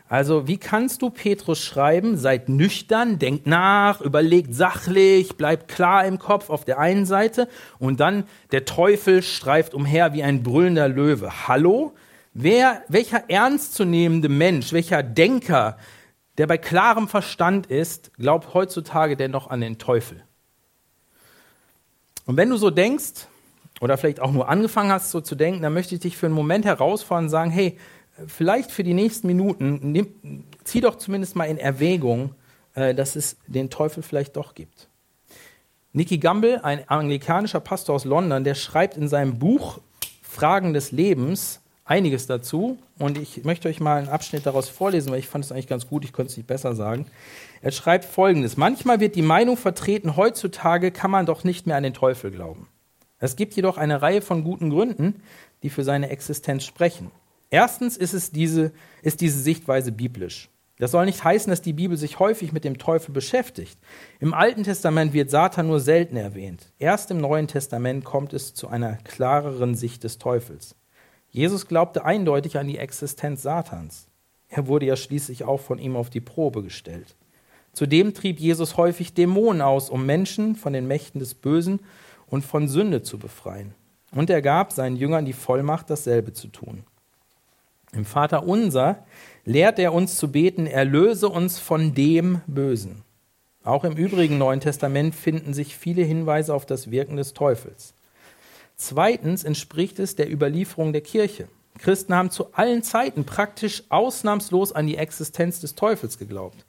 S2: Also, wie kannst du Petrus schreiben? Seid nüchtern, denkt nach, überlegt sachlich, bleibt klar im Kopf auf der einen Seite und dann der Teufel streift umher wie ein brüllender Löwe. Hallo? Wer, welcher ernstzunehmende Mensch, welcher Denker, der bei klarem Verstand ist, glaubt heutzutage denn noch an den Teufel? Und wenn du so denkst, oder vielleicht auch nur angefangen hast, so zu denken, dann möchte ich dich für einen Moment herausfordern und sagen, hey, vielleicht für die nächsten Minuten, nimm, zieh doch zumindest mal in Erwägung, äh, dass es den Teufel vielleicht doch gibt. Nicky Gamble, ein anglikanischer Pastor aus London, der schreibt in seinem Buch Fragen des Lebens einiges dazu. Und ich möchte euch mal einen Abschnitt daraus vorlesen, weil ich fand es eigentlich ganz gut, ich konnte es nicht besser sagen. Er schreibt folgendes: Manchmal wird die Meinung vertreten, heutzutage kann man doch nicht mehr an den Teufel glauben. Es gibt jedoch eine Reihe von guten Gründen, die für seine Existenz sprechen. Erstens ist, es diese, ist diese Sichtweise biblisch. Das soll nicht heißen, dass die Bibel sich häufig mit dem Teufel beschäftigt. Im Alten Testament wird Satan nur selten erwähnt. Erst im Neuen Testament kommt es zu einer klareren Sicht des Teufels. Jesus glaubte eindeutig an die Existenz Satans. Er wurde ja schließlich auch von ihm auf die Probe gestellt. Zudem trieb Jesus häufig Dämonen aus, um Menschen von den Mächten des Bösen und von Sünde zu befreien. Und er gab seinen Jüngern die Vollmacht, dasselbe zu tun. Im Vater unser lehrt er uns zu beten, erlöse uns von dem Bösen. Auch im übrigen Neuen Testament finden sich viele Hinweise auf das Wirken des Teufels. Zweitens entspricht es der Überlieferung der Kirche. Christen haben zu allen Zeiten praktisch ausnahmslos an die Existenz des Teufels geglaubt.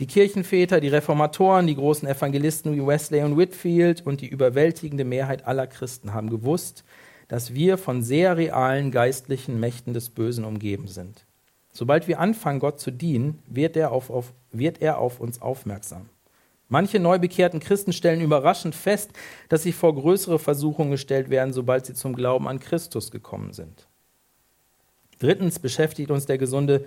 S2: Die Kirchenväter, die Reformatoren, die großen Evangelisten wie Wesley und Whitfield und die überwältigende Mehrheit aller Christen haben gewusst, dass wir von sehr realen geistlichen Mächten des Bösen umgeben sind. Sobald wir anfangen, Gott zu dienen, wird er auf, auf, wird er auf uns aufmerksam. Manche neu bekehrten Christen stellen überraschend fest, dass sie vor größere Versuchungen gestellt werden, sobald sie zum Glauben an Christus gekommen sind. Drittens beschäftigt uns der gesunde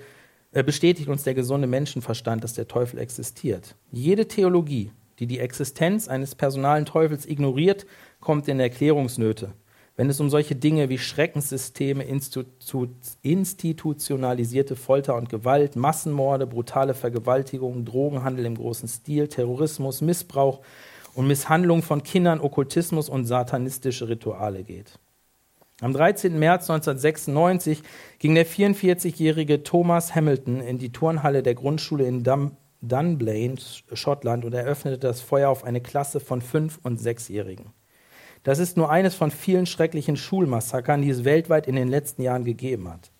S2: bestätigt uns der gesunde Menschenverstand, dass der Teufel existiert. Jede Theologie, die die Existenz eines personalen Teufels ignoriert, kommt in Erklärungsnöte. Wenn es um solche Dinge wie Schreckenssysteme, institutionalisierte Folter und Gewalt, Massenmorde, brutale Vergewaltigungen, Drogenhandel im großen Stil, Terrorismus, Missbrauch und Misshandlung von Kindern, Okkultismus und satanistische Rituale geht. Am 13. März 1996 ging der 44-jährige Thomas Hamilton in die Turnhalle der Grundschule in Dun Dunblane, Schottland, und eröffnete das Feuer auf eine Klasse von Fünf- und Sechsjährigen. Das ist nur eines von vielen schrecklichen Schulmassakern, die es weltweit in den letzten Jahren gegeben hat.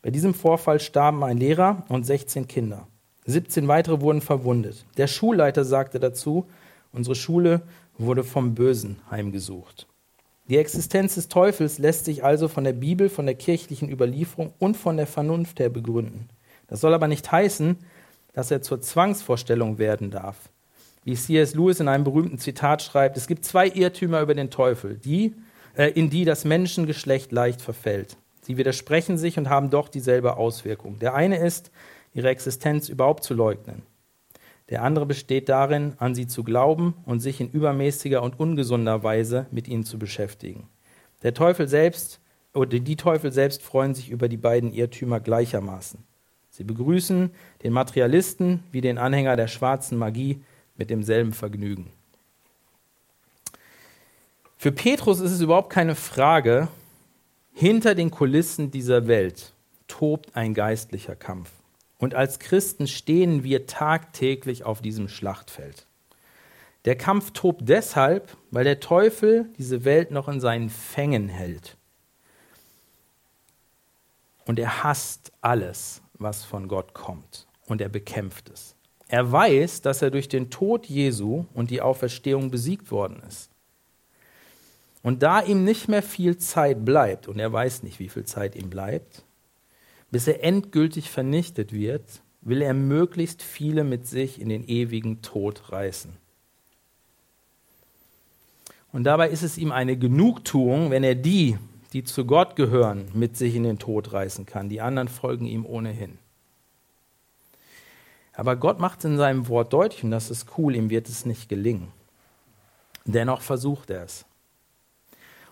S2: Bei diesem Vorfall starben ein Lehrer und 16 Kinder. 17 weitere wurden verwundet. Der Schulleiter sagte dazu, unsere Schule wurde vom Bösen heimgesucht. Die Existenz des Teufels lässt sich also von der Bibel, von der kirchlichen Überlieferung und von der Vernunft her begründen. Das soll aber nicht heißen, dass er zur Zwangsvorstellung werden darf. Wie C.S. Lewis in einem berühmten Zitat schreibt, es gibt zwei Irrtümer über den Teufel, die, äh, in die das Menschengeschlecht leicht verfällt. Sie widersprechen sich und haben doch dieselbe Auswirkung. Der eine ist, ihre Existenz überhaupt zu leugnen. Der andere besteht darin, an sie zu glauben und sich in übermäßiger und ungesunder Weise mit ihnen zu beschäftigen. Der Teufel selbst oder die Teufel selbst freuen sich über die beiden Irrtümer gleichermaßen. Sie begrüßen den Materialisten wie den Anhänger der schwarzen Magie mit demselben Vergnügen. Für Petrus ist es überhaupt keine Frage, hinter den Kulissen dieser Welt tobt ein geistlicher Kampf. Und als Christen stehen wir tagtäglich auf diesem Schlachtfeld. Der Kampf tobt deshalb, weil der Teufel diese Welt noch in seinen Fängen hält. Und er hasst alles, was von Gott kommt. Und er bekämpft es. Er weiß, dass er durch den Tod Jesu und die Auferstehung besiegt worden ist. Und da ihm nicht mehr viel Zeit bleibt, und er weiß nicht, wie viel Zeit ihm bleibt, bis er endgültig vernichtet wird, will er möglichst viele mit sich in den ewigen Tod reißen. Und dabei ist es ihm eine Genugtuung, wenn er die, die zu Gott gehören, mit sich in den Tod reißen kann. Die anderen folgen ihm ohnehin. Aber Gott macht in seinem Wort deutlich, und das ist cool, ihm wird es nicht gelingen. Dennoch versucht er es.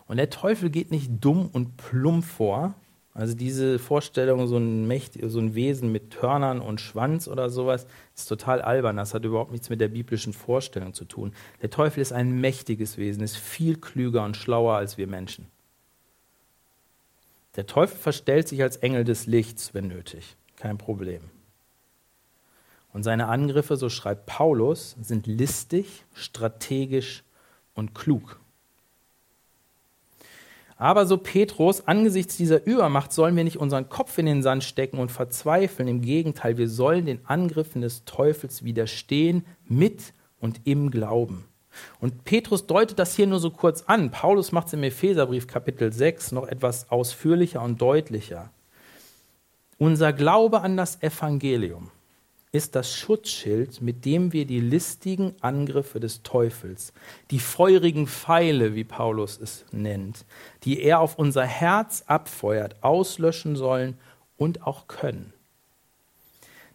S2: Und der Teufel geht nicht dumm und plump vor. Also diese Vorstellung, so ein, Mächt, so ein Wesen mit Hörnern und Schwanz oder sowas, ist total albern. Das hat überhaupt nichts mit der biblischen Vorstellung zu tun. Der Teufel ist ein mächtiges Wesen, ist viel klüger und schlauer als wir Menschen. Der Teufel verstellt sich als Engel des Lichts, wenn nötig. Kein Problem. Und seine Angriffe, so schreibt Paulus, sind listig, strategisch und klug. Aber so Petrus, angesichts dieser Übermacht sollen wir nicht unseren Kopf in den Sand stecken und verzweifeln. Im Gegenteil, wir sollen den Angriffen des Teufels widerstehen mit und im Glauben. Und Petrus deutet das hier nur so kurz an. Paulus macht es im Epheserbrief Kapitel 6 noch etwas ausführlicher und deutlicher. Unser Glaube an das Evangelium ist das Schutzschild, mit dem wir die listigen Angriffe des Teufels, die feurigen Pfeile, wie Paulus es nennt, die er auf unser Herz abfeuert, auslöschen sollen und auch können.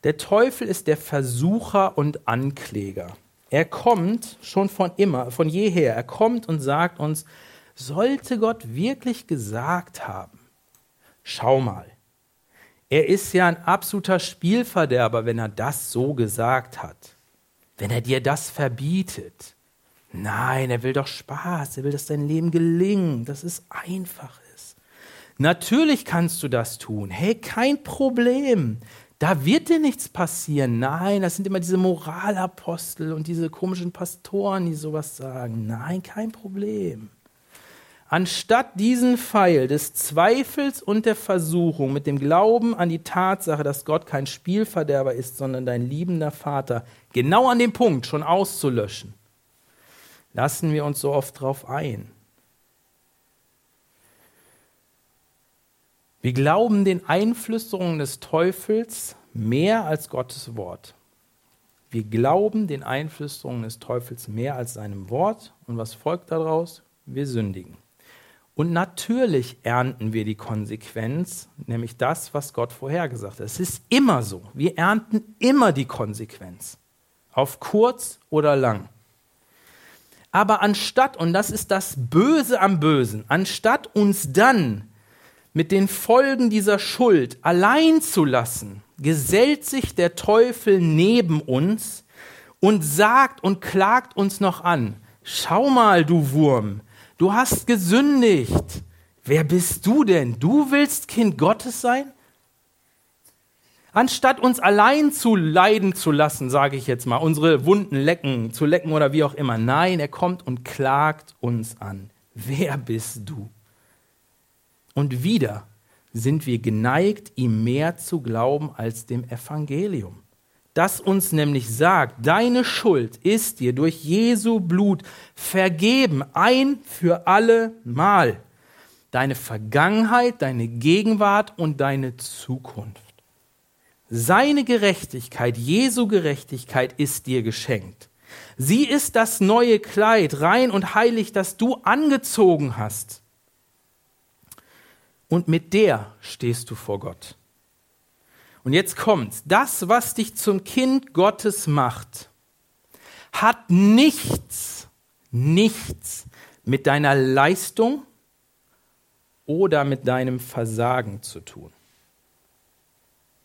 S2: Der Teufel ist der Versucher und Ankläger. Er kommt schon von immer, von jeher. Er kommt und sagt uns, sollte Gott wirklich gesagt haben, schau mal, er ist ja ein absoluter Spielverderber, wenn er das so gesagt hat. Wenn er dir das verbietet. Nein, er will doch Spaß. Er will, dass dein Leben gelingt, dass es einfach ist. Natürlich kannst du das tun. Hey, kein Problem. Da wird dir nichts passieren. Nein, das sind immer diese Moralapostel und diese komischen Pastoren, die sowas sagen. Nein, kein Problem. Anstatt diesen Pfeil des Zweifels und der Versuchung mit dem Glauben an die Tatsache, dass Gott kein Spielverderber ist, sondern dein liebender Vater, genau an dem Punkt schon auszulöschen, lassen wir uns so oft darauf ein. Wir glauben den Einflüsterungen des Teufels mehr als Gottes Wort. Wir glauben den Einflüsterungen des Teufels mehr als seinem Wort. Und was folgt daraus? Wir sündigen. Und natürlich ernten wir die Konsequenz, nämlich das, was Gott vorhergesagt hat. Es ist immer so. Wir ernten immer die Konsequenz. Auf kurz oder lang. Aber anstatt, und das ist das Böse am Bösen, anstatt uns dann mit den Folgen dieser Schuld allein zu lassen, gesellt sich der Teufel neben uns und sagt und klagt uns noch an. Schau mal, du Wurm, Du hast gesündigt. Wer bist du denn? Du willst Kind Gottes sein? Anstatt uns allein zu leiden zu lassen, sage ich jetzt mal, unsere Wunden lecken, zu lecken oder wie auch immer. Nein, er kommt und klagt uns an. Wer bist du? Und wieder sind wir geneigt, ihm mehr zu glauben als dem Evangelium das uns nämlich sagt, deine Schuld ist dir durch Jesu Blut vergeben, ein für alle Mal. Deine Vergangenheit, deine Gegenwart und deine Zukunft. Seine Gerechtigkeit, Jesu Gerechtigkeit ist dir geschenkt. Sie ist das neue Kleid, rein und heilig, das du angezogen hast. Und mit der stehst du vor Gott. Und jetzt kommt's. Das, was dich zum Kind Gottes macht, hat nichts, nichts mit deiner Leistung oder mit deinem Versagen zu tun.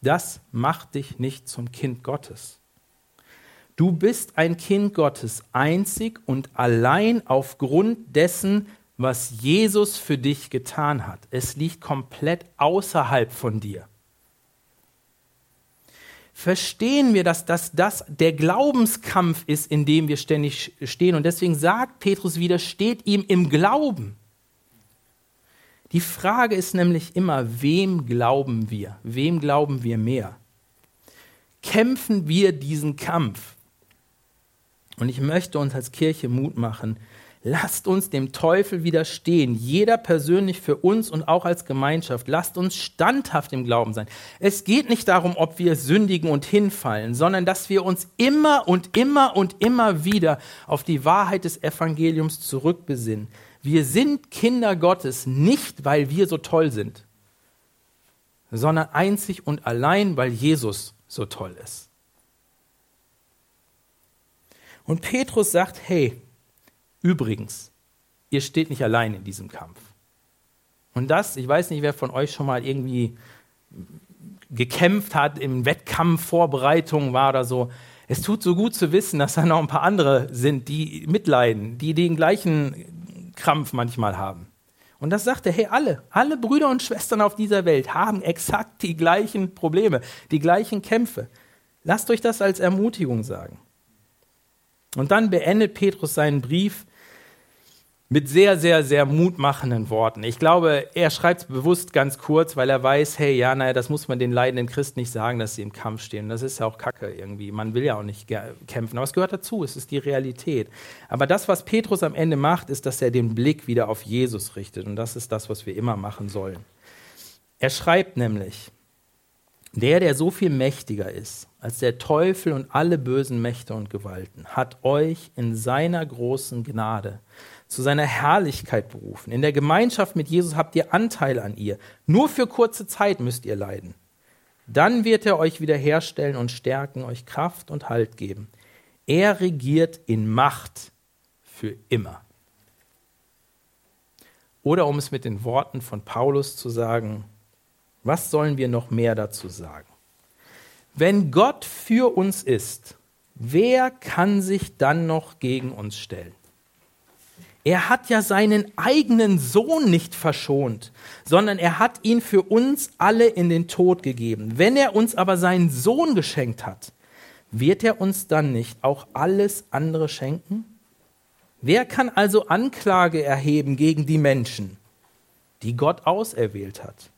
S2: Das macht dich nicht zum Kind Gottes. Du bist ein Kind Gottes einzig und allein aufgrund dessen, was Jesus für dich getan hat. Es liegt komplett außerhalb von dir. Verstehen wir, dass das, das der Glaubenskampf ist, in dem wir ständig stehen. Und deswegen sagt Petrus wieder, steht ihm im Glauben. Die Frage ist nämlich immer, wem glauben wir? Wem glauben wir mehr? Kämpfen wir diesen Kampf? Und ich möchte uns als Kirche Mut machen, Lasst uns dem Teufel widerstehen, jeder persönlich für uns und auch als Gemeinschaft. Lasst uns standhaft im Glauben sein. Es geht nicht darum, ob wir sündigen und hinfallen, sondern dass wir uns immer und immer und immer wieder auf die Wahrheit des Evangeliums zurückbesinnen. Wir sind Kinder Gottes nicht, weil wir so toll sind, sondern einzig und allein, weil Jesus so toll ist. Und Petrus sagt, hey, Übrigens, ihr steht nicht allein in diesem Kampf. Und das, ich weiß nicht, wer von euch schon mal irgendwie gekämpft hat, im Wettkampf Vorbereitung war oder so. Es tut so gut zu wissen, dass da noch ein paar andere sind, die mitleiden, die den gleichen Krampf manchmal haben. Und das sagt er, hey, alle, alle Brüder und Schwestern auf dieser Welt haben exakt die gleichen Probleme, die gleichen Kämpfe. Lasst euch das als Ermutigung sagen. Und dann beendet Petrus seinen Brief mit sehr, sehr, sehr mutmachenden Worten. Ich glaube, er schreibt es bewusst ganz kurz, weil er weiß, hey, ja, naja, das muss man den leidenden Christen nicht sagen, dass sie im Kampf stehen. Das ist ja auch Kacke irgendwie. Man will ja auch nicht kämpfen. Aber es gehört dazu, es ist die Realität. Aber das, was Petrus am Ende macht, ist, dass er den Blick wieder auf Jesus richtet. Und das ist das, was wir immer machen sollen. Er schreibt nämlich, der, der so viel mächtiger ist als der Teufel und alle bösen Mächte und Gewalten, hat euch in seiner großen Gnade zu seiner Herrlichkeit berufen. In der Gemeinschaft mit Jesus habt ihr Anteil an ihr. Nur für kurze Zeit müsst ihr leiden. Dann wird er euch wiederherstellen und stärken, euch Kraft und Halt geben. Er regiert in Macht für immer. Oder um es mit den Worten von Paulus zu sagen, was sollen wir noch mehr dazu sagen? Wenn Gott für uns ist, wer kann sich dann noch gegen uns stellen? Er hat ja seinen eigenen Sohn nicht verschont, sondern er hat ihn für uns alle in den Tod gegeben. Wenn er uns aber seinen Sohn geschenkt hat, wird er uns dann nicht auch alles andere schenken? Wer kann also Anklage erheben gegen die Menschen, die Gott auserwählt hat?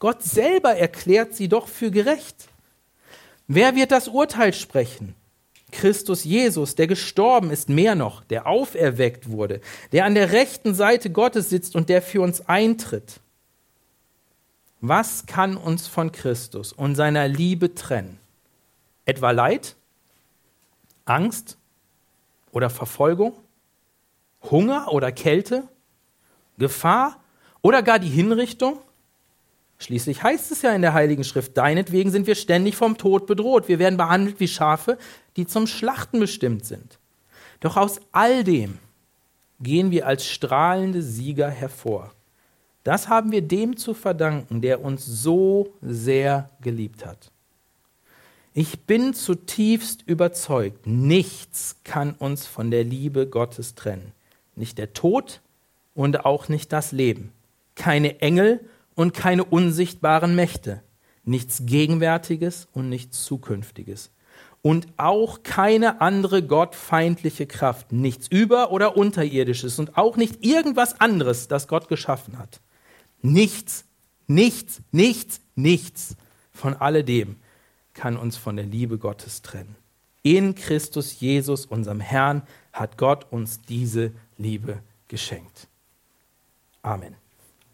S2: Gott selber erklärt sie doch für gerecht. Wer wird das Urteil sprechen? Christus Jesus, der gestorben ist, mehr noch, der auferweckt wurde, der an der rechten Seite Gottes sitzt und der für uns eintritt. Was kann uns von Christus und seiner Liebe trennen? Etwa Leid? Angst oder Verfolgung? Hunger oder Kälte? Gefahr oder gar die Hinrichtung? Schließlich heißt es ja in der Heiligen Schrift, deinetwegen sind wir ständig vom Tod bedroht. Wir werden behandelt wie Schafe, die zum Schlachten bestimmt sind. Doch aus all dem gehen wir als strahlende Sieger hervor. Das haben wir dem zu verdanken, der uns so sehr geliebt hat. Ich bin zutiefst überzeugt, nichts kann uns von der Liebe Gottes trennen. Nicht der Tod und auch nicht das Leben. Keine Engel und keine unsichtbaren Mächte, nichts Gegenwärtiges und nichts Zukünftiges. Und auch keine andere gottfeindliche Kraft, nichts über- oder unterirdisches und auch nicht irgendwas anderes, das Gott geschaffen hat. Nichts, nichts, nichts, nichts von alledem kann uns von der Liebe Gottes trennen. In Christus Jesus, unserem Herrn, hat Gott uns diese Liebe geschenkt. Amen.